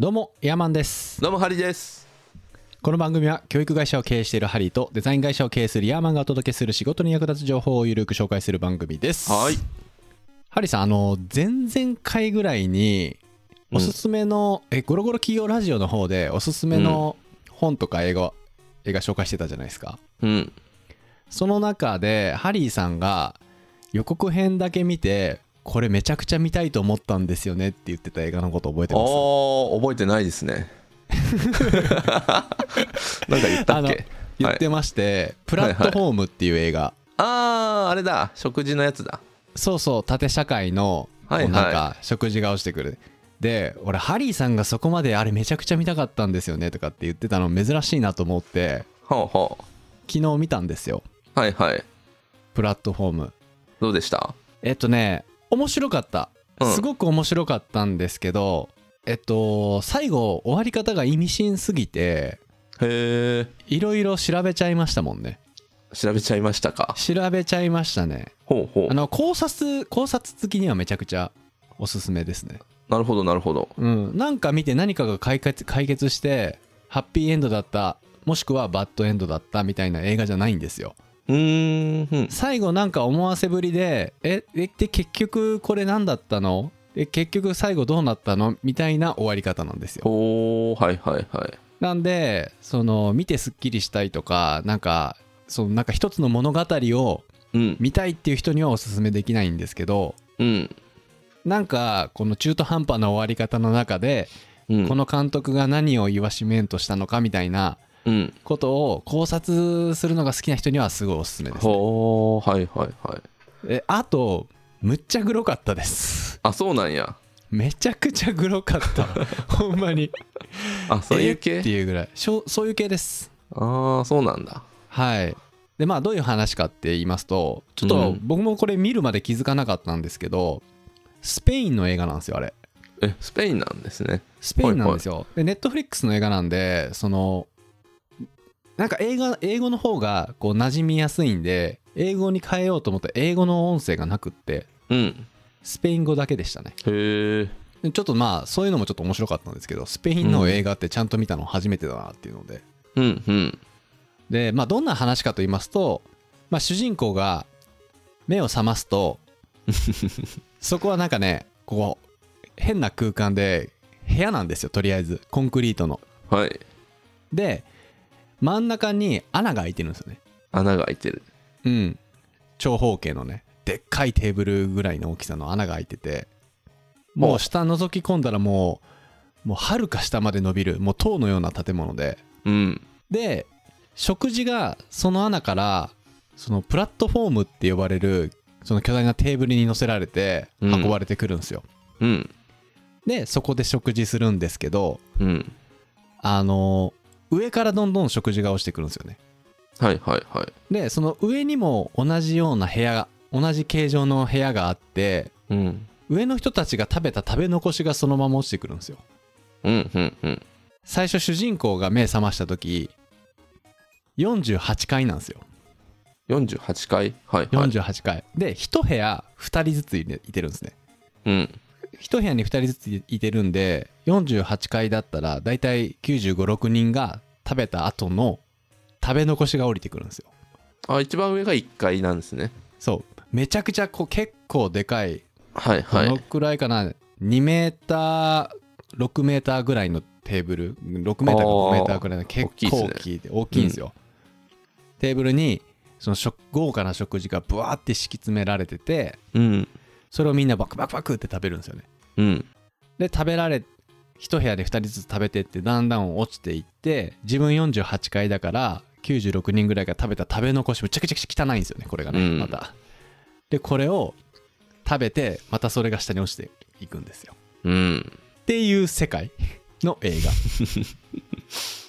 どうもヤーマンです。どうもハリです。この番組は教育会社を経営しているハリーとデザイン会社を経営するヤーマンがお届けする仕事に役立つ情報をゆるく紹介する番組です。はい。ハリーさんあの前々回ぐらいにおすすめの、えゴロゴロ企業ラジオの方でおすすめの本とか映画、映画紹介してたじゃないですか。うん。その中でハリーさんが予告編だけ見てこれめちゃくちゃ見たいと思ったんですよねって言ってた映画のこと覚えてあます？ー覚えてないですね。なんか言ったっけ？言ってまして、プラットフォームっていう映画、あああれだ。食事のやつだ。そうそう縦社会のこうはい。はいなんか食事が落ちてくる、で俺ハリーさんがそこまであれめちゃくちゃ見たかったんですよねとかって言ってたの珍しいなと思ってほうほ昨日見たんですよ。うはいはい。プラットフォーム。どうでした？えっとね面白かった。うん。すごく面白かったんですけど、えっと最後終わり方が意味深すぎてへえいろいろ調べちゃいましたもんね。調べちゃいましたか？調べちゃいましたね。ほうほう。あの考察考察付きにはめちゃくちゃおすすめですね。なるほどなるほど。うん。なんか見て何かが解決解決してハッピーエンドだったもしくはバッドエンドだったみたいな映画じゃないんですようーんうん。最後なんか思わせぶりでええで結局これ何だったの？え結局最後どうなったの？みたいな終わり方なんですよ。ほうはいはいはい。なんでその見てすっきりしたいとかなんかそのなんか一つの物語をうん。見たいっていう人にはおすすめできないんですけどうん。なんかこの中途半端な終わり方の中で、うん。この監督が何を言わしめんとしたのかみたいなうんことを考察するのが好きな人にはすごいおすすめです、ね、ほうはいはいはい。えあとむっちゃグロかったです。あそうなんや。めちゃくちゃグロかった。ほんまに。あそういうえ？系っていうぐらい。しょそういう系です。ああそうなんだ。はい。でまあどういう話かって言いますとちょっとうん。僕もこれ見るまで気づかなかったんですけどスペインの映画なんですよあれ。えスペインなんですね。スペインなんですよ、でネットフリックスの映画なんでそのなんか映画英語の方がこう馴染みやすいんで英語に変えようと思ったら英語の音声がなくってうん。スペイン語だけでしたね。へえでちょっとまあそういうのもちょっと面白かったんですけどスペインの映画ってちゃんと見たの初めてだなっていうので、うんうん。でまあどんな話かと言いますと、まあ、主人公が目を覚ますと そこはなんかねこう変な空間で部屋なんですよとりあえず。コンクリートの。はい。で真ん中に穴が開いてるんですよね。穴が開いてる。うん。長方形のね。でっかいテーブルぐらいの大きさの穴が開いてて。もう。下覗き込んだらもうもうはるか下まで伸びるもう塔のような建物で。うん。で食事がその穴からそのプラットフォームって呼ばれるその巨大なテーブルに乗せられてうん。運ばれてくるんですよ、うん。でそこで食事するんですけどうん。あの上からどんどん食事が落ちてくるんですよね。はいはいはい。でその上にも同じような部屋が同じ形状の部屋があってうん。上の人たちが食べた食べ残しがそのまま落ちてくるんですよ。うんうんうん。最初主人公が目覚ました時48階なんですよ。48階はいはい。48階で1部屋2人ずついていてるんですね。うん1部屋に2人ずついてるんで48階だったらだいたい9 5 6人が食べた後の食べ残しが降りてくるんですよ。あ一番上が1階なんですね。そう。めちゃくちゃこう結構でかいはいはい。どのくらいかな。2メーター6メーターぐらいのテーブル。6メーターか5メーターぐらいの結構大大ききいで大きいんですよ、テーブルにその食豪華な食事がブワーって敷き詰められててうんそれをみんなバクバクバクって食べるんですよね。うん。で食べられ一部屋で2人ずつ食べてってだんだん落ちていって自分48階だから96人ぐらいが食べた食べ残しめちゃくちゃ汚いんですよねこれがね、うん。また。でこれを食べてまたそれが下に落ちていくんですよ。うん。っていう世界の映画。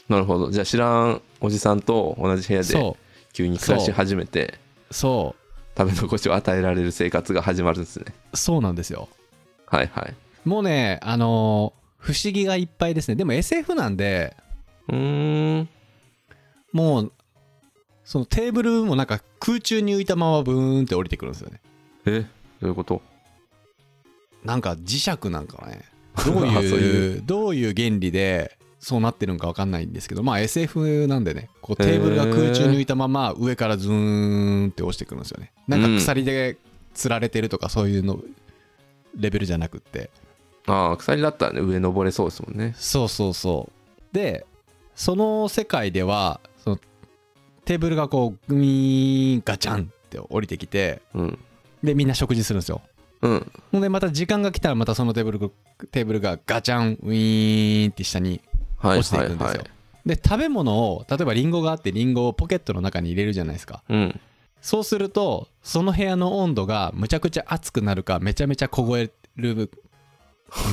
なるほど。じゃあ知らんおじさんと同じ部屋でそ急に暮らし始めて。う。そ食べ残しを与えられる生活が始まるんですね。うそうなんですよ。はいはい。もうねあのー不思議がいっぱいですね。でも SF なんでうーん。もうそのテーブルもなんか空中に浮いたままブーンって降りてくるんですよね。えどういうこと？なんか磁石なんかね。どういういどういう原理でそうなってるんか分かんないんですけどまあ SF なんでねこうテーブルが空中に浮いたまま上からズーンって落ちてくるんですよね。なんか鎖で吊られてるとかそういうのレベルじゃなくって。ああ鎖だったらね上登れそうですもんね。そうそうそう。でその世界ではそのテーブルがこうグイーンガチャンって降りてきてうん。でみんな食事するんですよ。うん。ほんでまた時間が来たらまたそのテーブルテーブルがガチャンウィーンって下にはい落ちていはい。くんですよ、はいで食べ物を例えばリンゴがあってリンゴをポケットの中に入れるじゃないですか。うん。そうするとその部屋の温度がむちゃくちゃ熱くなるかめちゃめちゃ凍える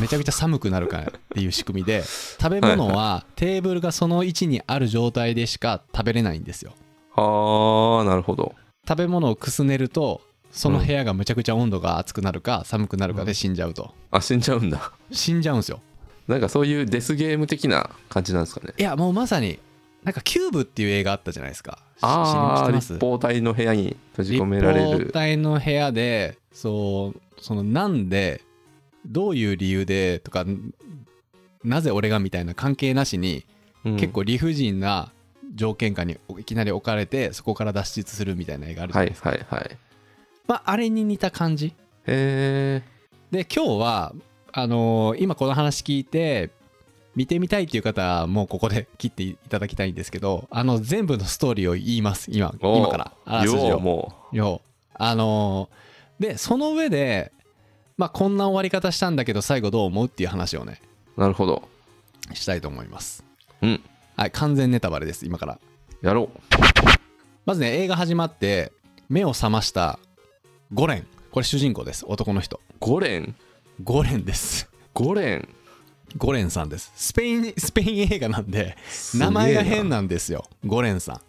めちゃくちゃ寒くなるかっていう仕組みで 食べ物はテーブルがその位置にある状態でしか食べれないんですよ。はあなるほど。食べ物をくすねるとその部屋がむちゃくちゃ温度が熱くなるか寒くなるかで死んじゃうと。あ死んじゃうんだ。死んじゃうんですよなんかそういうデスゲーム的な感じなんですかね。いやもうまさになんかキューブっていう映画あったじゃないですか。しああ立方体の部屋に閉じ込められ立方る体の部屋でそうそのなんでどういう理由でとかんなぜ俺がみたいな関係なしに、うん。結構理不尽な条件下にいきなり置かれてそこから脱出するみたいな映画あるじゃはいないですか、はいはいまあ、あれに似た感じ。へえで今日はあのー今この話聞いて見てみたいっていう方はもうここで切っていただきたいんですけどあの全部のストーリーを言います今お今から。あらすじを。ようもよあのーでその上でまあこんな終わり方したんだけど最後どう思うっていう話をねうなるほど。したいと思います。うん。はい完全ネタバレです今から。やろまずね映画始まって目を覚ましたゴレン。これ主人公です男の人。うゴレン？ゴレンです。ゴレン。ゴレンさんです。スペインスペイン映画なんで名前が変なんですよ。ゴレンさん。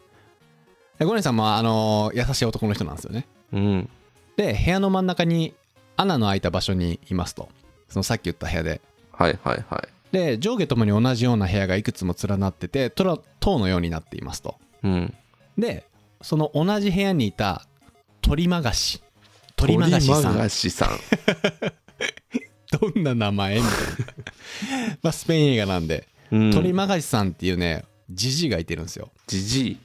でゴレンさんもあのー優しい男の人なんですよね。うん。で部屋の真ん中に穴の開いた場所にいますと。そのさっき言った部屋で。はいはいはい。で上下ともに同じような部屋がいくつも連なってて塔のようになっていますと。うん。でその同じ部屋にいた鳥マガシ鳥マガシさ鳥ん。マガシさん どんな名前みたいな。まあスペイン映画なんで、うん。鳥マガシさんっていうねジジイがいてるんですよ。ジジイ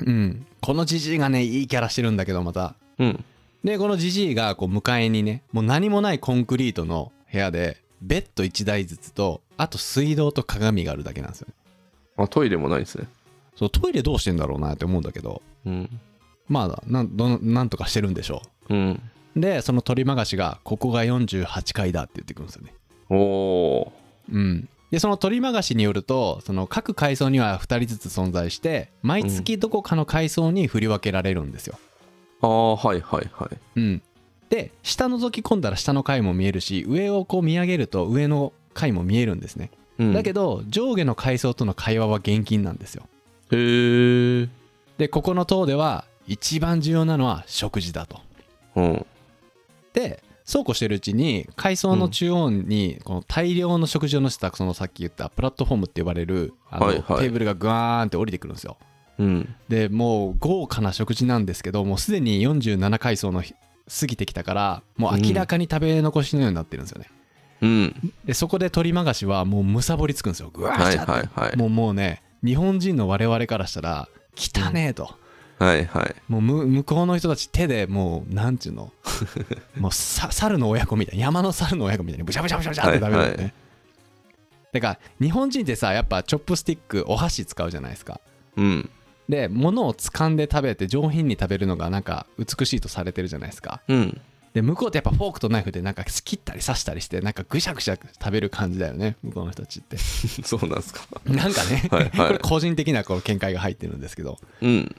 うん。このジジイがねいいキャラしてるんだけどまた。うん。でこのジジイがこう迎えにねもう何もないコンクリートの部屋でベッド1台ずつとあと水道と鏡があるだけなんですよね。あトイレもないですね。そうトイレどうしてんだろうなって思うんだけど。うん。まあなんどんなんとかしてるんでしょう。ん。うでその鳥マガシがここが48階だって言ってくるんですよね。おおうん。でその鳥マガシによるとその各階層には2人ずつ存在して毎月どこかの階層に振り分けられるんですよ、ああはいはいはい。うん、で下覗き込んだら下の階も見えるし上をこう見上げると上の階も見えるんですね、うん。だけど上下の階層との会話は厳禁なんですよ。へえでここの塔では一番重要なのは食事だと。うんでそうこうしてるうちに階層の中央にこの大量の食事を載せたそのさっき言ったプラットフォームって呼ばれるあのテーブルがグワーンって降りてくるんですよ。うん。でもう豪華な食事なんですけどもうすでに47階層のひ過ぎてきたからもう明らかに食べ残しのようになってるんですよね、うん。でそこで鳥マガシはもうむさぼりつくんですよ。ぐわーって、はいはい。もうもうね日本人の我々からしたら汚ねえと、はいはい。もうむ向こうの人たち手でもうなんちゅうの？もうさ猿の親子みたいな山の猿の親子みたいにブシャブシャブシャブシャって食べるよね、はいはだから日本人ってさやっぱチョップスティックお箸使うじゃないですか。うん。で物を掴んで食べて上品に食べるのがなんか美しいとされてるじゃないですか。うん。で向こうってやっぱフォークとナイフでなんか切ったり刺したりしてなんかぐしゃぐしゃ食べる感じだよね向こうの人たちって。そうなんですか。なんかねはいはい。これ個人的なこの見解が入ってるんですけど。うん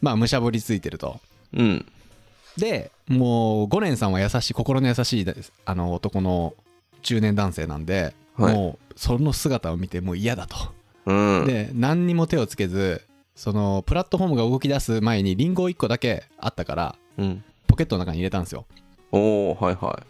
まあむしゃぶりついてると。うん。でもうゴレンさんは優しい心の優しいあの男の中年男性なんで、はい。もうその姿を見てもう嫌だと、うん。で何にも手をつけずそのプラットフォームが動き出す前にリンゴ1個だけあったからうん。ポケットの中に入れたんですよ。おおはいは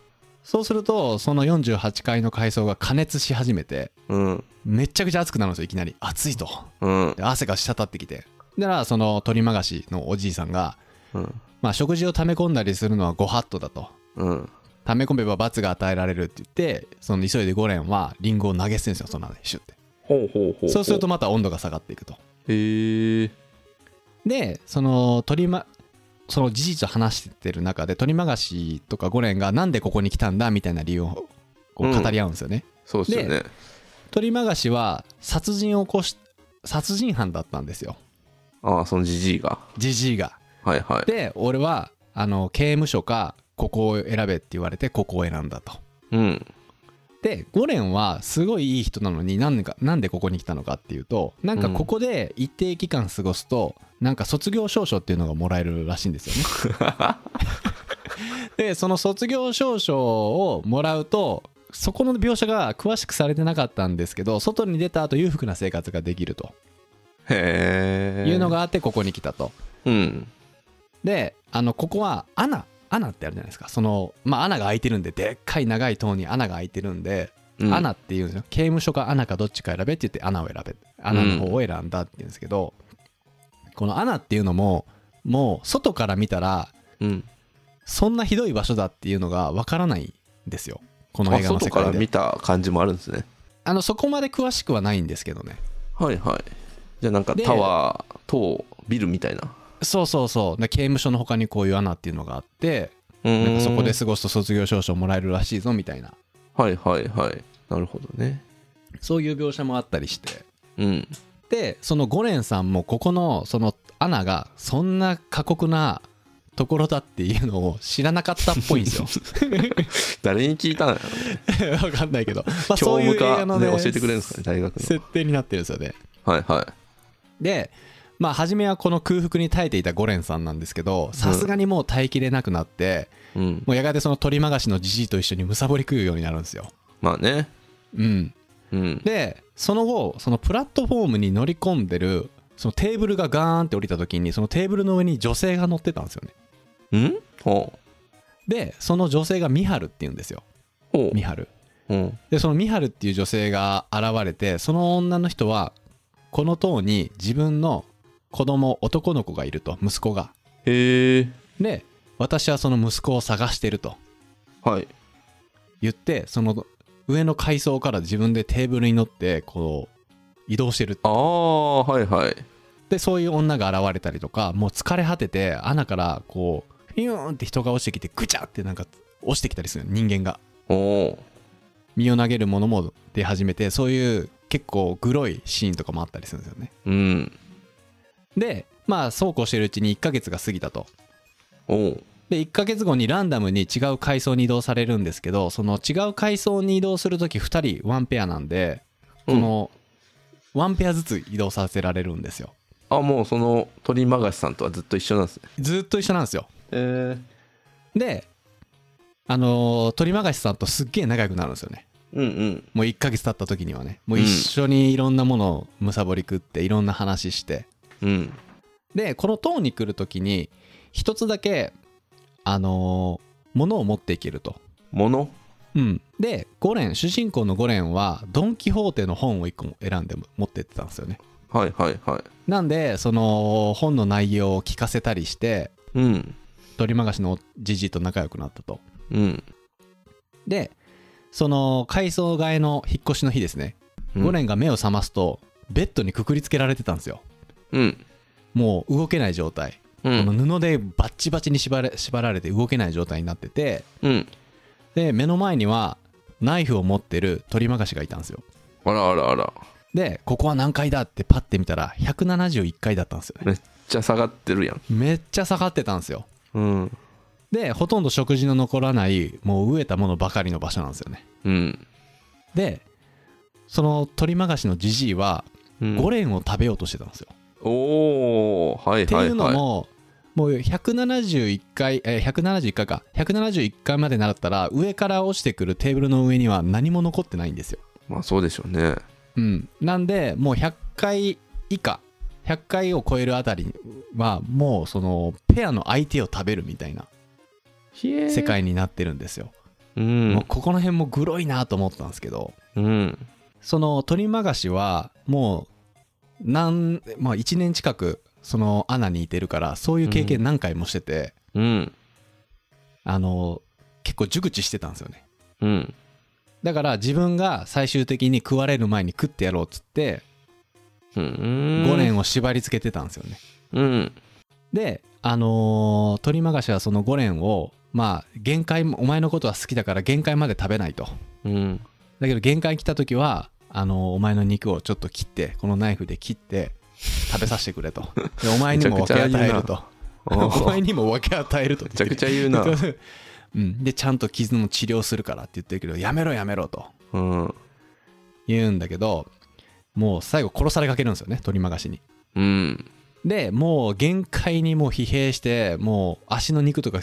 そうするとその48階の階層が加熱し始めていうん。めっちゃくちゃ熱くなるんですよいきなり。暑いと。うん。で汗が滴ってきてだからその鳥マガシのおじいさんがうん。まあ食事を溜め込んだりするのはご法度だと。うん。溜め込めば罰が与えられるって言ってその急いでゴレンはリンゴを投げ捨てるんですよその穴にシュッてほうほうほう。そうするとまた温度が下がっていくと。へえ。でその鳥まその事実を話してる中で鳥マガシとかゴレンがなんでここに来たんだみたいな理由をこう語り合うんですよね、そうですよね。鳥マガシは殺人を起こし殺人犯だったんですよああそのじじいが。ジジイが。はいはい。で俺はあの刑務所かここを選べって言われてここを選んだと。うん。でゴレンはすごいいい人なのになんでかなんでここに来たのかっていうとなんかここで一定期間過ごすと、なんか卒業証書っていうのがもらえるらしいんですよね。でその卒業証書をもらうとそこの描写が詳しくされてなかったんですけど外に出た後裕福な生活ができるとへえいうのがあってここに来たと。うん。であのここは穴穴ってあるじゃないですか。そのまあ穴が開いてるんででっかい長い塔に穴が開いてるんで、うん。穴っていうんですよ。刑務所か穴かどっちか選べって言って穴を選べ穴の方を選んだっていうんですけど、この穴っていうのももう外から見たらうん。そんなひどい場所だっていうのがわからないんですよ。このあ映画の世外から界で。見た感じもあるんですね。あのそこまで詳しくはないんですけどね。はいはいじゃあなんかでタワー塔ビルみたいな？そうそうそう。で刑務所の他にこういう穴っていうのがあってなんかそこで過ごすと卒業証書もらえるらしいぞみたいな。はいはいはい。なるほどね。そういう描写もあったりして。うん。でそのゴレンさんもここのその穴がそんな過酷なところだっていうのを知らなかったっぽいんですよ。誰に聞いたのよ？わかんないけど、まあ、教そういう映画の、ね、で教えてくれるんですかね大学の。設定になってるんですよね。はいはでまあ初めはこの空腹に耐えていたゴレンさんなんですけどさすがにもう耐えきれなくなって、いうん。もうやがてその鳥マガシのじじいと一緒にむさぼり食うようになるんですよ。まあね。うん。うん。でその後そのプラットフォームに乗り込んでるそのテーブルがガーンって降りた時にそのテーブルの上に女性が乗ってたんですよね。うん？ほでその女性がミハルっていうんですよ。ミハル。うう。んでそのミハルっていう女性が現れてその女の人はこの塔に自分の子供男の子がいると息子が。へえで私はその息子を探してると。はい。言ってその上の階層から自分でテーブルに乗ってこう移動してるああはいはい。でそういう女が現れたりとかもう疲れ果てて穴からこうフィューンって人が落ちてきてぐちゃってなんか落ちてきたりする人間が。おお身を投げるものも出始めてそういう結構グロいシーンとかもあったりするんですよね。うん。でまあそうこうしてるうちに1ヶ月が過ぎたと。おおで1ヶ月後にランダムに違う階層に移動されるんですけどその違う階層に移動するとき2人ワンペアなんでこのワンペアずつ移動させられるんですよ。あもうその鳥マガシさんとはずっと一緒なんですね。ずっと一緒なんですよ。えであのー鳥マガシさんとすっげえ仲良くなるんですよねうんうん。もう1ヶ月経った時にはねもう一緒にいろんなものをむさぼり食っていろんな話して。うん。でこの塔に来る時に一つだけあのー物を持っていけると。ものうん。でゴレン主人公のゴレンはドン・キホーテの本を1個も選んで持ってってたんですよね。はいはいはい。なんでその本の内容を聞かせたりしてうん。鳥マガシのじじいと仲良くなったと。うん。でその階層替えの引っ越しの日ですね、うん。ゴレンが目を覚ますとベッドにくくりつけられてたんですよ。うん。もう動けない状態、うん。この布でバッチバチに縛れ縛られて動けない状態になっててうん。で目の前にはナイフを持ってる鳥マガシがいたんですよ。あらあらあら。でここは何階だってパッて見たら171階だったんですよね。めっちゃ下がってるやん。めっちゃ下がってたんですよ。うんでほとんど食事の残らないもう飢えたものばかりの場所なんですよね。うん。でその鳥マガシのじじいはうん。ゴレンを食べようとしてたんですよ、おおはいってはい。いうはいのも、もう171回、えー171回か。171回までなったら上から落ちてくるテーブルの上には何も残ってないんですよ。まあそうでしょうね。うん。なんでもう100回以下100回を超えるあたりはもうそのペアの相手を食べるみたいな世世界になってるんですよ、うん。もうここの辺もグロいなと思ったんですけど。うん。その鳥マガシはもう何、まあ、1年近くその穴にいてるからそういう経験何回もしてて、うん。あの結構熟知してたんですよね。うん。だから自分が最終的に食われる前に食ってやろうっつってうん。5年を縛り付けてたんですよね。うん。であのー鳥マガシはその5年をまあ限界お前のことは好きだから限界まで食べないと。うん。だけど限界来た時はあのーお前の肉をちょっと切ってこのナイフで切って食べさせてくれと。でお前にも分け与えると。お前にも分け与えるとめちゃくちゃ言うな。うん、でちゃんと傷の治療するからって言ってるけどやめろやめろと。うん。言うんだけどもう最後殺されかけるんですよね鳥マガシに。うん。でもう限界にもう疲弊してもう足の肉とか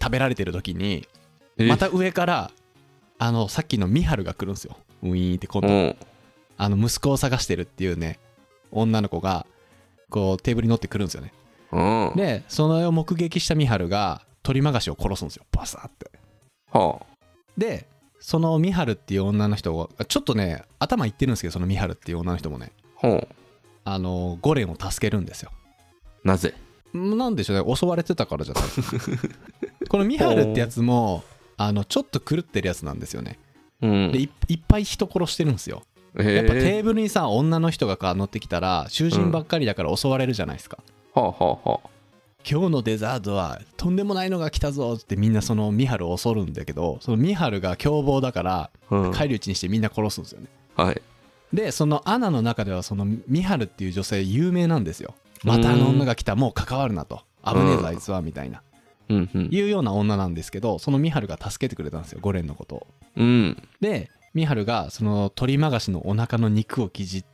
食べられてる時にえ。また上からあのさっきのミハルが来るんですよ。ウィーンって今度うん。あの息子を探してるっていうね女の子がこうテーブルに乗ってくるんですよね。うん。でそのを目撃したミハルが鳥マガシを殺すんですよ。バサーって。はでそのミハルっていう女の人がちょっとね頭いってるんですけどそのミハルっていう女の人もね。ああのゴレンを助けるんですよ。なぜ？なんでしょうね。襲われてたからじゃない このミハルってやつもあのちょっと狂ってるやつなんですよね。うん。でいいっぱい人殺してるんですよ。へやっぱえテーブルにさ女の人がか乗ってきたら囚人ばっかりだから襲われるじゃないですか、はあはあはあ。今日のデザートはとんでもないのが来たぞってみんなそのミハルを襲るんだけどそのミハルが凶暴だからうん。返り討ちにしてみんな殺すんですよね。はい。でそのアナの中ではそのミハルっていう女性有名なんですよ。またあの女が来た。もう関わるなと。危ねえぞあいつはみたいな。うんうんいうような女なんですけどそのミハルが助けてくれたんですよゴレンのことを。うん。でミハルがその鳥マガシのお腹の肉をきじち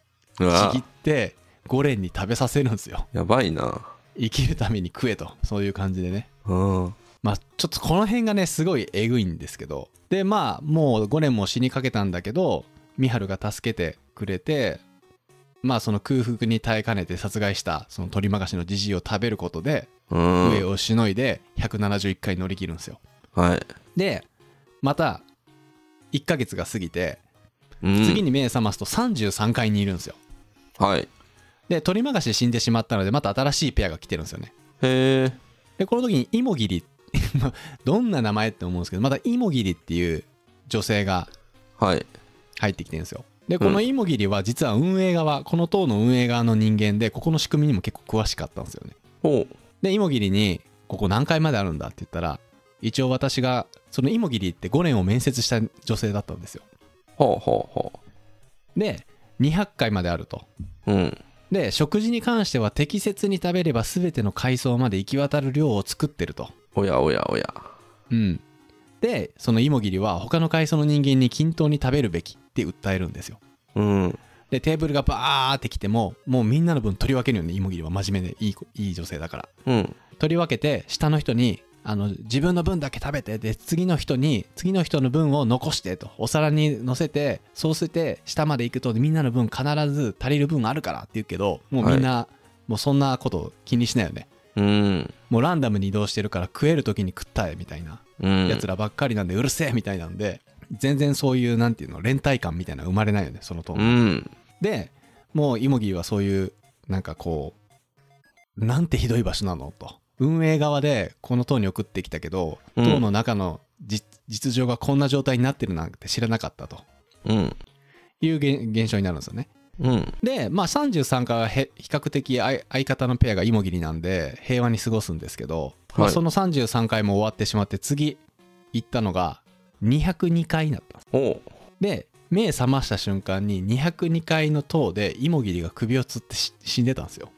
ぎってゴレンに食べさせるんですよ。やばいな。生きるために食えと。そういう感じでね。うん。まあちょっとこの辺がねすごいえぐいんですけど。でまあもうゴレンも死にかけたんだけどミハルが助けてくれてまあその空腹に耐えかねて殺害したその鳥マガシのじじいを食べることでうん上をしのいで171回乗り切るんですよ。はい。でまた1ヶ月が過ぎてうん。次に目覚ますと33階にいるんですよ。はい。で鳥マガシ死んでしまったのでまた新しいペアが来てるんですよね。へえでこの時にイモギリまあ どんな名前って思うんですけどまたイモギリっていう女性がはい。入ってきてるんですよ。でこのイモギリは実は運営側この党の運営側の人間でここの仕組みにも結構詳しかったんですよね。ほうでイモギリに「ここ何階まであるんだ?」って言ったら一応私がそのイモギリって5年を面接した女性だったんですよ。ほうほうほで200階まであると。ううん。で食事に関しては適切に食べれば全ての階層まで行き渡る量を作ってると。おやおやおや。うん。でそのイモギリは他の階層の人間に均等に食べるべきって訴えるんですよ。うんでテーブルがバーってきてももうみんなの分取り分けるよねイモギリは。真面目で。いい子いい女性だから。うん。取り分けて下の人にあの自分の分だけ食べてで次の人に次の人の分を残してと。お皿に乗せてそうして下まで行くとみんなの分必ず足りる分あるからって言うけどもうみんな、もうそんなこと気にしないよね。うん。もうランダムに移動してるから食える時に食ったえみたいな。うん。やつらばっかりなんでうるせえみたいなんで全然そういうなんていうの連帯感みたいなの生まれないよねそのとうん。でもうイモギーはそういうなんかこうなんてひどい場所なのと。運営側でこの塔に送ってきたけどうん。塔の中の実実情がこんな状態になってるなんて知らなかったと。うん。いう現現象になるんですよね。うん。でまあ33回はへ比較的相相方のペアがイモギリなんで平和に過ごすんですけど、まあ、はい。その33回も終わってしまって次行ったのが202回になったんです。ほう。で目覚ました瞬間に202階の塔でイモギリが首をつってし死んでたんですよ。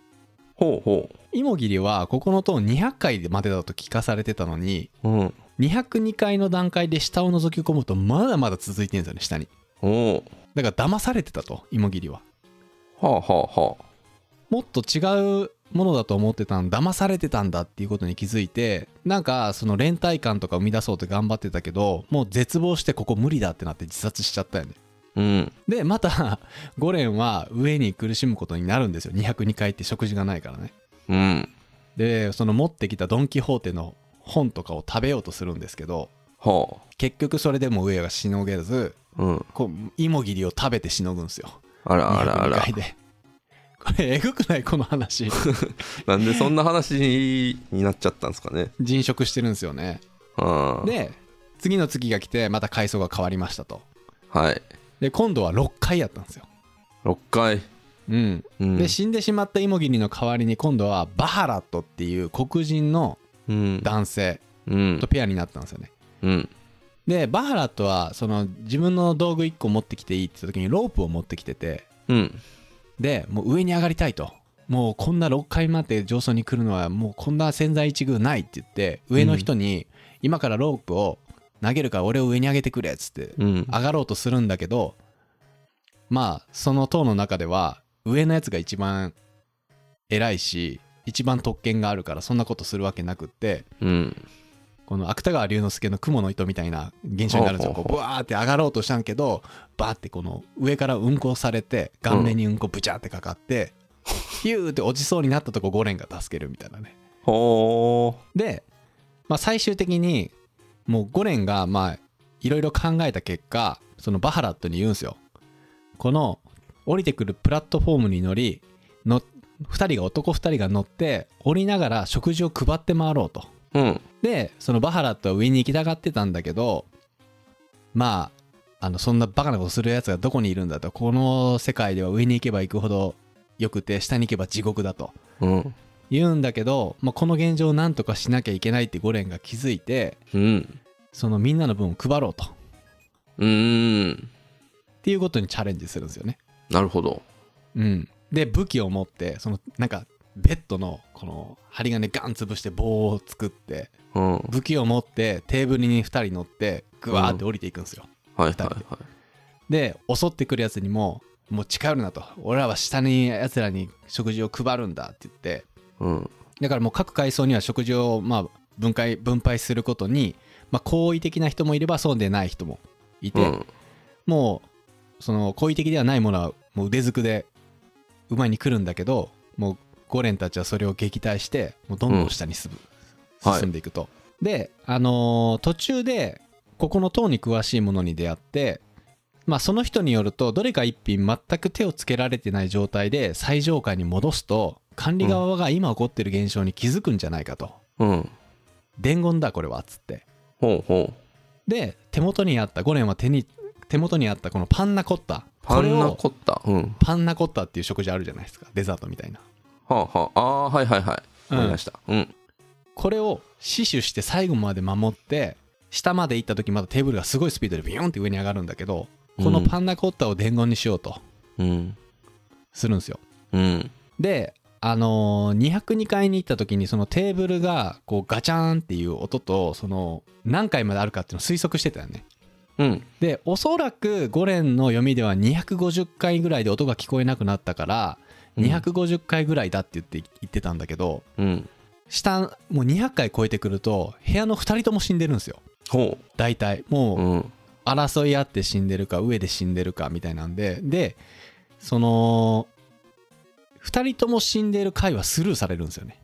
ほうほイモギリはここの塔200階までだと聞かされてたのにううん202階の段階で下を覗き込むとまだまだ続いてるんですよね下に。ほう。だから騙されてたとイモギリは。はあはあはあ。もっと違うものだと思ってたん騙されてたんだっていうことに気づいてなんかその連帯感とか生み出そうと頑張ってたけどもう絶望してここ無理だってなって自殺しちゃったよね。うん。でまた ゴレンは上に苦しむことになるんですよ。202階って食事がないからね。うん。でその持ってきたドン・キホーテの本とかを食べようとするんですけどは結局それでも上がしのげずあうん。こう芋切りを食べてしのぐんですよ。あらあらあ202ら階でえぐくない？この話。なんでそんな話になっちゃったんですかね。人食してるんですよね。で次の月が来てまた階層が変わりましたと。はい。で今度は6回やったんですよ。6回。うん。うん。で死んでしまったイモギリの代わりに今度はバハラットっていう黒人のうん。男性うん。とペアになったんですよね。うん。でバハラットはその自分の道具1個持ってきていいって言った時にロープを持ってきててうんでもう上に上がりたいと。もうこんな6階まで上層に来るのはもうこんな千載一遇ないって言って上の人に今からロープを投げるから俺を上に上げてくれっつってうん。上がろうとするんだけどまあその塔の中では上のやつが一番偉いし一番特権があるからそんなことするわけなくってうんこの芥川龍之介の雲の糸みたいな現象になるんですよ。こほうほうほう。うブワーって上がろうとしたんけどバーってこの上からうんこされて顔面にうんこブチャーってかかって、ヒューって落ちそうになったとこゴレンが助けるみたいなね。ほで、まあ、最終的にもうゴレンがまあいろいろ考えた結果そのバハラットに言うんすよ。この降りてくるプラットフォームに乗りの2人が男2人が乗って降りながら食事を配って回ろうと。ううんでそのバハラットは上に行きたがってたんだけどまああのそんなバカなことするやつがどこにいるんだと。この世界では上に行けば行くほどよくて下に行けば地獄だと。うん。言うんだけど、まあ、この現状を何とかしなきゃいけないってゴレンが気づいてうん。そのみんなの分を配ろうと。っうん。ていうことにチャレンジするんですよね。なるほど。うん、で武器を持ってそのなんかベッドのこの針金ガン潰して棒を作ってうん。武器を持ってテーブルに2人乗ってグワーって降りていくんですよ。はいはい二人で。はいで襲ってくるやつにももう近寄るなと。俺らは下にやつらに食事を配るんだって言って。うん。だからもう各階層には食事をまあ分解分配することに、まあ、好意的な人もいればそうでない人もいて、うん。もうその好意的ではないものはもう腕ずくで馬に来るんだけどもうゴレンたちはそれを撃退してもうどんどん下に進ん。でいくと。であのー途中でここの塔に詳しい者に出会ってまあその人によるとどれか一品全く手をつけられてない状態で最上階に戻すと管理側が今起こってる現象に気づくんじゃないかと。うん。伝言だこれはっつって。ほうほう。で手元にあったゴレンは手に手元にあったこのパンナコッタ。パンナこれをコッタ。うん。パンナコッタっていう食事あるじゃないですか。デザートみたいなはあはあ。あーはいはいはい。うん。わかりました。うん。これを死守して最後まで守って下まで行った時まだテーブルがすごいスピードでビヨンって上に上がるんだけどこのパンナコッタを伝言にしようとうん。するんですよ。うん。であのー202階に行った時にそのテーブルがこうガチャーンっていう音とその何回まであるかっていうのを推測してたよね。うん。でおそらくゴレンの読みでは250回ぐらいで音が聞こえなくなったからうん250回ぐらいだって言って言ってたんだけどうん。下もう200回超えてくると部屋の2人とも死んでるんですよ。ほ大体。うもううん。争い合って死んでるか上で死んでるかみたいなんで。でその2人とも死んでる回はスルーされるんですよね。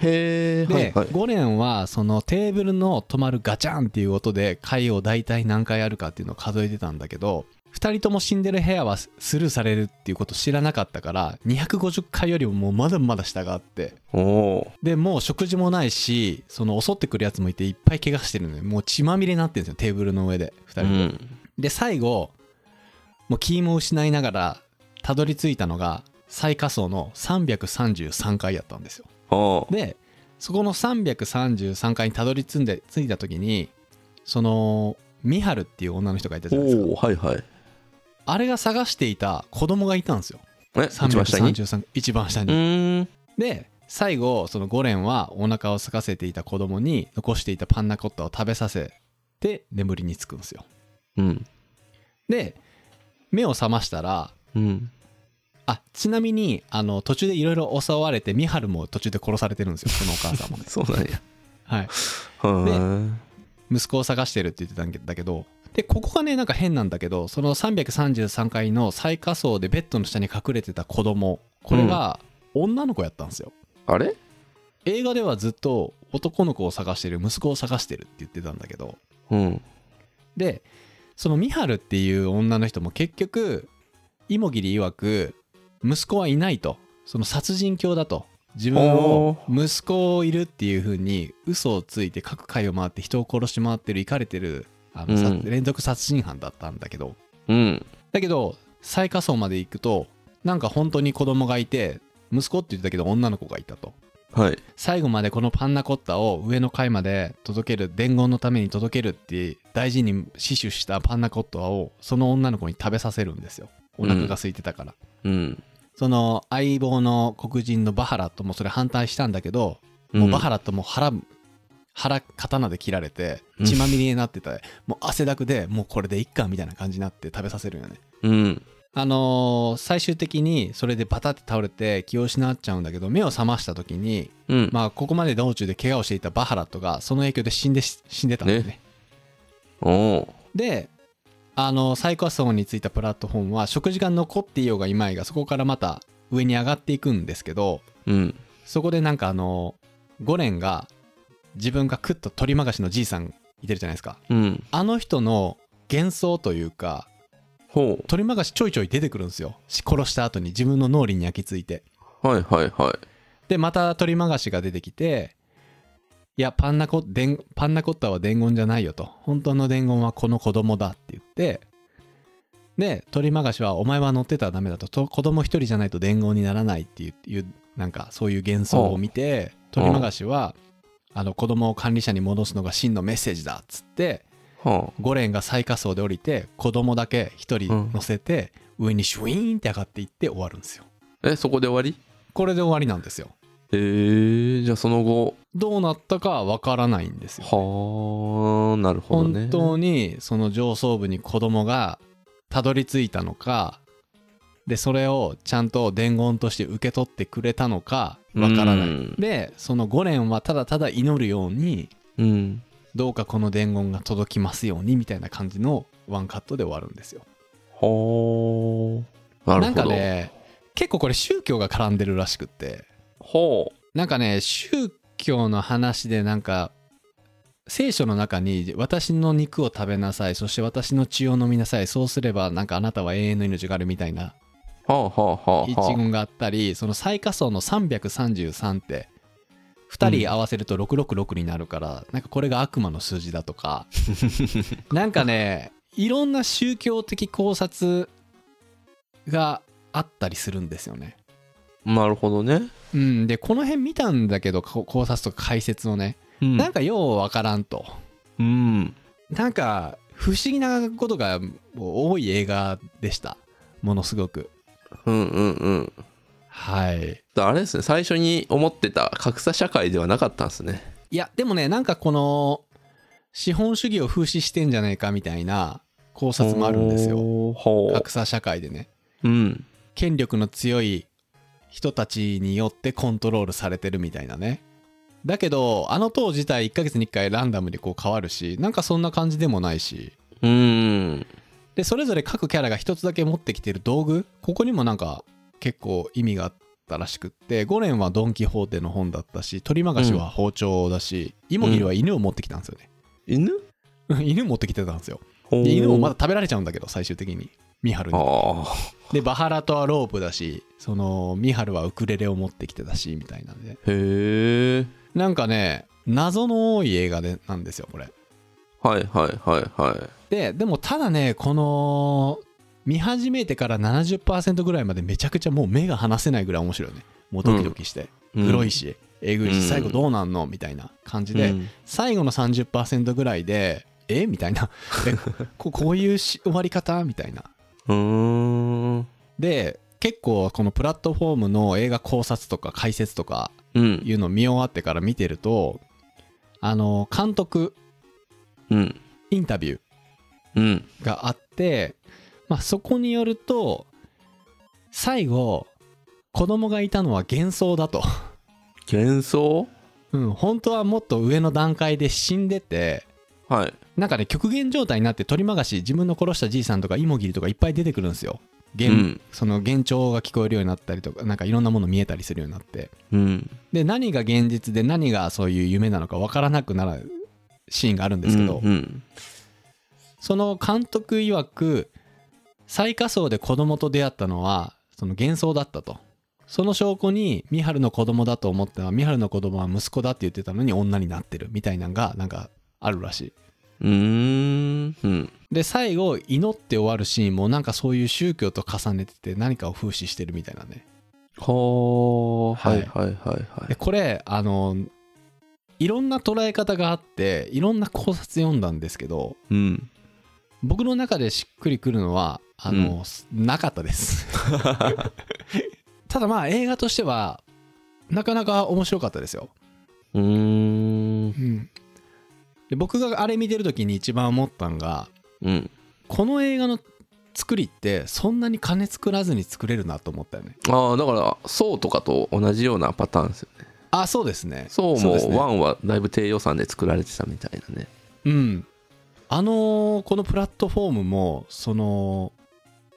へえで、はいはい。ゴレンはそのテーブルの止まるガチャンっていう音で回を大体何回あるかっていうのを数えてたんだけど2人とも死んでる部屋はスルーされるっていうこと知らなかったから250回よりももうまだまだ下があって。でもう食事もないしその襲ってくるやつもいていっぱい怪我してるのでもう血まみれになってるんですよテーブルの上で2人で、うん。で最後もう気も失いながらたどり着いたのが最下層の333階やったんですよ。はあでそこの333階にたどり着んで着いた時にそのミハルっていう女の人がいたじゃないですか。はいはいあれが探していた子供がいたんですよ。え一番下に？333一番下うに、で最後そのゴレンはお腹を空かせていた子供に残していたパンナコッタを食べさせて眠りにつくんですよ。うん。で目を覚ましたらうん。あちなみにあの途中でいろいろ襲われてミハルも途中で殺されてるんですよそのお母さんもね。そうなんや。はい。は息子を探してるって言ってたんだけどでここがねなんか変なんだけどその333階の最下層でベッドの下に隠れてた子供これが女の子やったんですよ、いあれ？映画ではずっと男の子を探してる息子を探してるって言ってたんだけど。うん。でそのミハルっていう女の人も結局イモギリ曰く息子はいないと。その殺人狂だと。自分を息子いるっていう風に嘘をついて各界を回って人を殺し回ってるイかれてるあの、さうん。連続殺人犯だったんだけど。うん。だけど最下層まで行くとなんか本当に子供がいて息子って言ってたけど女の子がいたと。はい。最後までこのパンナコッタを上の階まで届ける伝言のために届けるって大事に死守したパンナコッタをその女の子に食べさせるんですよ。お腹が空いてたから、うん。その相棒の黒人のバハラットもそれ反対したんだけど、もうバハラットも腹腹刀で切られて血まみれになってて、もう汗だくでもうこれでいっかみたいな感じになって食べさせるよね。うん。あのー最終的にそれでバタって倒れて気を失っちゃうんだけど目を覚ました時にうん。まあここまで道中で怪我をしていたバハラットがその影響で死んでし死んでたんだよね。おおであの最高層についたプラットフォームは食事が残っていようがいまいがそこからまた上に上がっていくんですけどうん。そこでなんかあのゴレンが自分が食った鳥まがしのじいさんいてるじゃないですか。うん。あの人の幻想というかほ鳥まがしちょいちょい出てくるんですよ。し殺した後に自分の脳裏に焼き付いて。うはいはいはい。でまた鳥まがしが出てきていやパンナコ伝パンナコッタは伝言じゃないよと。本当の伝言はこの子供だって言って。で鳥まがしはお前は乗ってたらダメだと。と子供一人じゃないと伝言にならないっていういうなんかそういう幻想を見て鳥まがしはあの子供を管理者に戻すのが真のメッセージだっつってはゴレンが最下層で降りて子供だけ一人乗せて上にシュイーンって上がっていって終わるんですよ。あえそこで終わり？これで終わりなんですよ。えー、じゃあその後。どうなったかはわからないんですよ。はあなるほどね。本当にその上層部に子供がたどり着いたのかでそれをちゃんと伝言として受け取ってくれたのかわからない。うん。でそのゴレンはただただ祈るようにうん。どうかこの伝言が届きますようにみたいな感じのワンカットで終わるんですよ。はあなるなんほどかね結構これ宗教が絡んでるらしくって。ほなんかね宗教の話でなんか聖書の中に私の肉を食べなさいそして私の血を飲みなさいそうすればなんかあなたは永遠の命があるみたいなうはあはあはあ一はあ言があったりその最下層の333って2人合わせると666になるから、なんかこれが悪魔の数字だとか。なんかねいろんな宗教的考察があったりするんですよね。なるほどね。うん、でこの辺見たんだけどこ考察とか解説をね、うん。なんかようわからんと。うん。なんか不思議なことが多い映画でした。ものすごくうんうんうん。はい。あれですね最初に思ってた格差社会ではなかったんですね。いやでもねなんかこの資本主義を風刺してんじゃないかみたいな考察もあるんですよ。格差社会でね。ううん。権力の強い人たちによってコントロールされてるみたいなね。だけどあの塔自体1ヶ月に1回ランダムにこう変わるしなんかそんな感じでもないし。うんでそれぞれ各キャラが一つだけ持ってきてる道具ここにもなんか結構意味があったらしくってゴレンはドン・キホーテの本だったし鳥まがしは包丁だし、イモギリは犬を持ってきたんですよね、犬？犬持ってきてたんですよ。で犬もまだ食べられちゃうんだけど最終的にミハルに。あでバハラトはロープだしそのミハルはウクレレを持ってきてたしみたいなんで。あへえなんかね謎の多い映画でなんですよこれ。はいはいはいはいででもただねこの見始めてから70%ぐらいまでめちゃくちゃもう目が離せないぐらい面白いよね。もうドキドキして、黒いしえぐいしうん。最後どうなんのみたいな感じで、うん。最後の30%ぐらいでえみたいな。えここういうし終わり方みたいな。で結構このプラットフォームの映画考察とか解説とかうん。いうのを見終わってから見てるとあの監督うん。インタビューうんがあって、まあ、そこによると最後子供がいたのは幻想だと、幻想？うん、本当はもっと上の段階で死んでてはい。なんかね極限状態になって取りまがし自分の殺したじいさんとかイモギリとかいっぱい出てくるんですよ。幻,、うん。その幻聴が聞こえるようになったりとかなんかいろんなもの見えたりするようになって。うん。で何が現実で何がそういう夢なのか分からなくなるシーンがあるんですけど、うんうんその監督曰く最下層で子供と出会ったのはその幻想だったと。その証拠に美春の子供だと思っては美春の子供は息子だって言ってたのに女になってるみたいなのがなんかあるらしい。うーん。うん。で最後祈って終わるシーンもなんかそういう宗教と重ねてて何かを風刺してるみたいなね。ほー。ははいい。はいはいはい。でこれあのいろんな捉え方があっていろんな考察読んだんですけどうん僕の中でしっくりくるのはあの、なかったです。ただまあ映画としてはなかなか面白かったですよ、うーん。で僕があれ見てる時に一番思ったのがうん。この映画の作りってそんなに金作らずに作れるなと思ったよね。ああだからそうとかと同じようなパターンですよね。あそうですね。そうもワンはだいぶ低予算で作られてたみたいなね。うんあのーこのプラットフォームもその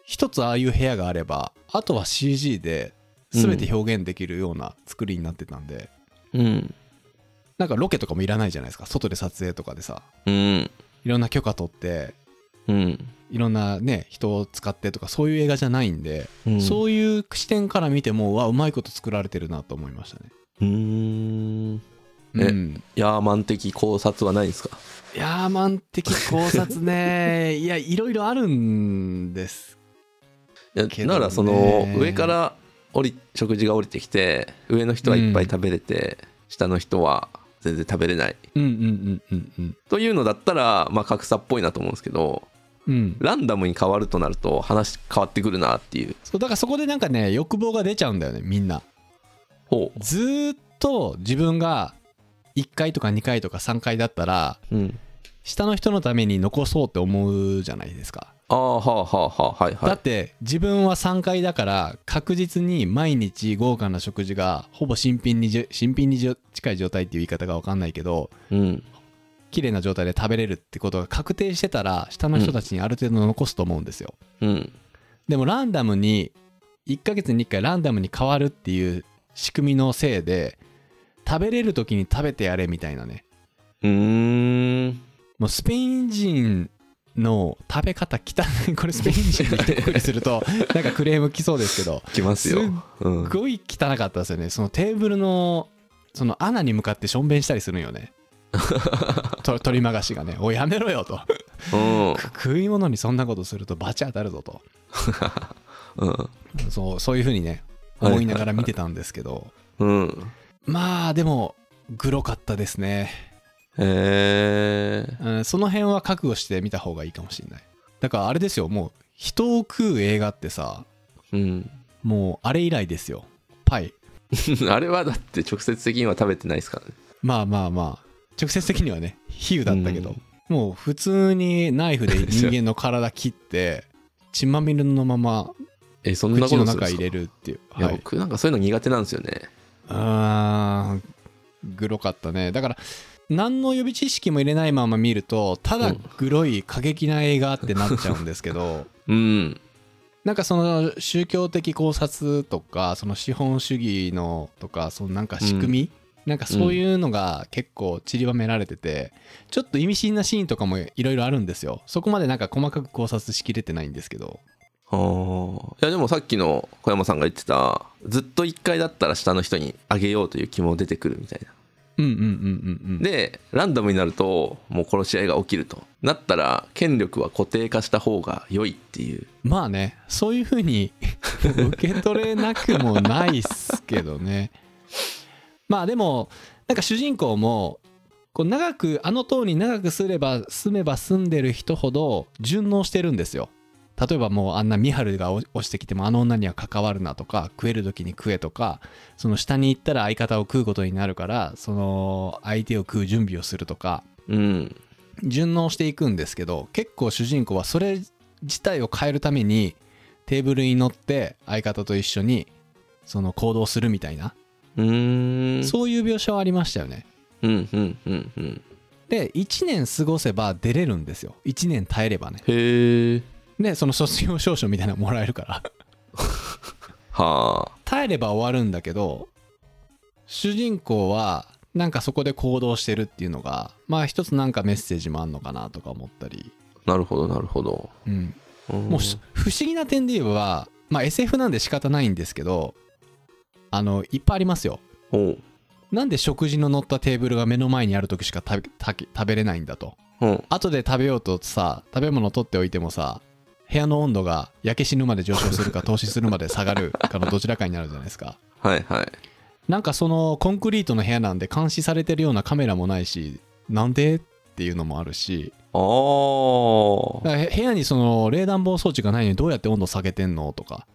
一つああいう部屋があればあとは CG で全て表現できるような作りになってたんで、うん。なんかロケとかもいらないじゃないですか。外で撮影とかでさ。うん。いろんな許可取ってうん。いろんなね人を使ってとかそういう映画じゃないんで、うん。そういう視点から見てもうわうまいこと作られてるなと思いましたね。うーん。えうん。ヤーマン的考察はないんですか？ヤーマン的考察ね。いやいろいろあるんですけどね。だからその上から降り食事が降りてきて上の人はいっぱい食べれて、下の人は全然食べれない。うんうんうんうんうん。というのだったらまあ格差っぽいなと思うんですけどうん。ランダムに変わるとなると話変わってくるなっていう。そうだからそこでなんかね欲望が出ちゃうんだよねみんな。ほずーっと自分が1回とか2回とか3回だったらううん。下の人のために残そうって思うじゃないですか、ああはあはあはあはいはい。だって自分は3回だから確実に毎日豪華な食事がほぼ新品に新品に近い状態っていう言い方が分かんないけどうん。綺麗な状態で食べれるってことが確定してたら下の人たちにある程度残すと思うんですよ、うん。でもランダムに1ヶ月に1回ランダムに変わるっていう仕組みのせいで食べれる時に食べてやれみたいなね。うーん。もうスペイン人の食べ方汚い。これスペイン人で一括りすると なんかクレーム来そうですけど。きますよ。すっごい汚かったですよね。そのテーブルのその穴に向かってしょんべんしたりするんよね。と取り回しがね。おいやめろよと。食い物にそんなことするとバチ当たるぞと。うん。そうそういうふうにねはい思いながら見てたんですけど、うんまあでもグロかったですね、へえうん、その辺は覚悟して見た方がいいかもしれない。だからあれですよもう人を食う映画ってさうん。もうあれ以来ですよ。パイ。あれはだって直接的には食べてないですからね。まあまあまあ。直接的にはね比喩だったけど、うん。もう普通にナイフで 人間の体切って血まみれのままえそんなこ口の中入れるっていう。いやはい僕なんかそういうの苦手なんですよねあーグロかったね。だから何の予備知識も入れないまま見るとただグロい過激な映画ってなっちゃうんですけど うん。なんかその宗教的考察とかその資本主義のとかそのなんか仕組み、なんかそういうのが結構散りばめられててちょっと意味深なシーンとかもいろいろあるんですよ。そこまでなんか細かく考察しきれてないんですけどいやでもさっきの小山さんが言ってたずっと1回だったら下の人にあげようという気も出てくるみたいな。うんうんうんうんうん。でランダムになるともう殺し合いが起きると。なったら権力は固定化した方が良いっていう。まあねそういうふうに 受け取れなくもないっすけどね。まあでもなんか主人公もこう長くあの塔に長く住めば住めば住んでる人ほど順応してるんですよ例えばもうあんなミハルが押してきてもあの女には関わるなとか食える時に食えとかその下に行ったら相方を食うことになるからその相手を食う準備をするとかうん。順応していくんですけど結構主人公はそれ自体を変えるためにテーブルに乗って相方と一緒にその行動するみたいな、うーん。そういう描写はありましたよね。うんうんうんうん。で1年過ごせば出れるんですよ。1年耐えればね。へえでその卒業証書みたいなのもらえるから。はあ。耐えれば終わるんだけど主人公はなんかそこで行動してるっていうのがまあ一つなんかメッセージもあんのかなとか思ったり、なるほどなるほど。うん、うん。もうし不思議な点で言えば、まあ、SF なんで仕方ないんですけどあのいっぱいありますよ。ほなんで食事の乗ったテーブルが目の前にある時しか食べた食べれないんだと。うほ後で食べようとさ食べ物取っておいてもさ部屋の温度が焼け死ぬまで上昇するか投資するまで下がるかのどちらかになるじゃないですか。うはいはい。なんかそのコンクリートの部屋なんで監視されてるようなカメラもないしなんでっていうのもあるし。あ部屋にその冷暖房装置がないのにどうやって温度下げてんのとか。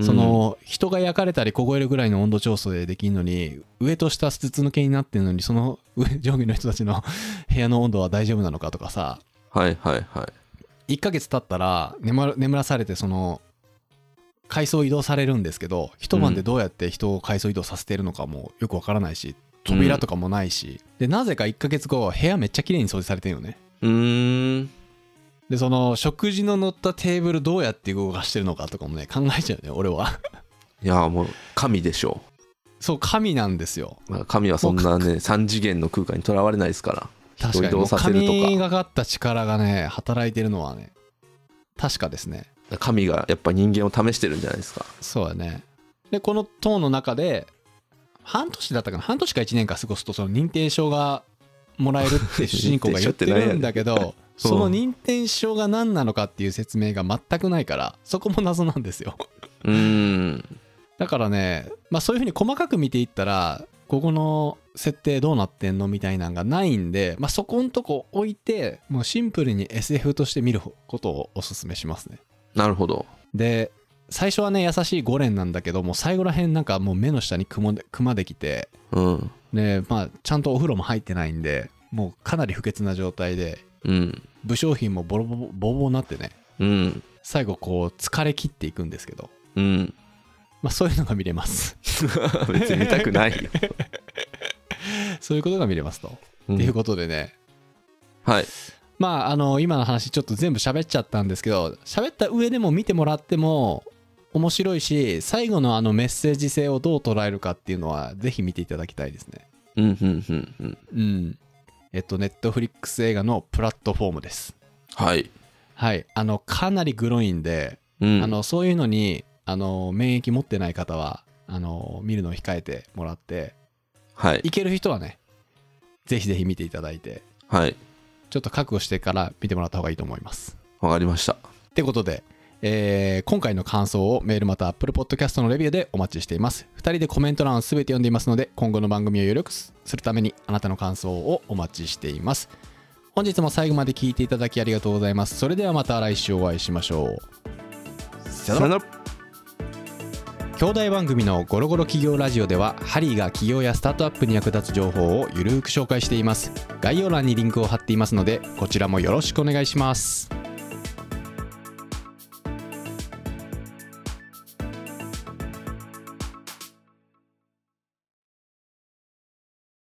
その人が焼かれたり凍えるぐらいの温度調整できんのに上と下筒抜けになってんのにその上上下の人たちの 部屋の温度は大丈夫なのかとかさ。はいはいはい1ヶ月経ったら眠らされてその階層移動されるんですけど一晩でどうやって人を階層移動させてるのかもよくわからないし扉とかもないし、でなぜか1ヶ月後は部屋めっちゃ綺麗に掃除されてるよね。うーん。でその食事の乗ったテーブルどうやって動かしてるのかとかもね考えちゃうね俺は。いやもう神でしょそう神なんですよ。神はそんなね3次元の空間にとらわれないですから確かに。もう動させると神がかった力がね働いてるのはね確かですね。か神がやっぱ人間を試してるんじゃないですか。そうだね。でこの塔の中で半年だったかな？半年か1年か過ごすとその認定証がもらえるって主人公が言ってるんだけど その認定証が何なのかっていう説明が全くないからそこも謎なんですよ。うーん。だからねまあそういうふうに細かく見ていったらここの設定どうなってんのみたいなのがないんで、まあ、そこんとこ置いてもうシンプルに SF として見ることをおすすめしますね。なるほど。で最初はね優しいゴレンなんだけどもう最後らへんなんかもう目の下に雲でクマできてうん。でまあちゃんとお風呂も入ってないんでもうかなり不潔な状態でうん。武将品もボロボロボロボロになってねうん。最後こう疲れ切っていくんですけどうんまあそういうのが見れます。別に見たくない。よ、そういうことが見れますと、うん。っていうことでね。はい。まああの今の話ちょっと全部喋っちゃったんですけど喋った上でも見てもらっても面白いし最後のあのメッセージ性をどう捉えるかっていうのはぜひ見ていただきたいですね。うんうんうんうん。うん。えっとネットフリックス映画のプラットフォームです。はい。はい。あのかなりグロいんで、うん。あのそういうのにあの免疫持ってない方はあの見るのを控えてもらってはい。いける人はねぜひぜひ見ていただいてはい。ちょっと覚悟してから見てもらった方がいいと思います。わかりました。ってことで、えー今回の感想をメールまた Apple Podcast のレビューでお待ちしています。2人でコメント欄を全て読んでいますので今後の番組をより良くするためにあなたの感想をお待ちしています。本日も最後まで聞いていただきありがとうございます。それではまた来週お会いしましょう。さよなら。ら兄弟番組のゴロゴロ企業ラジオではハリーが企業やスタートアップに役立つ情報をゆるーく紹介しています。概要欄にリンクを貼っていますのでこちらもよろしくお願いします。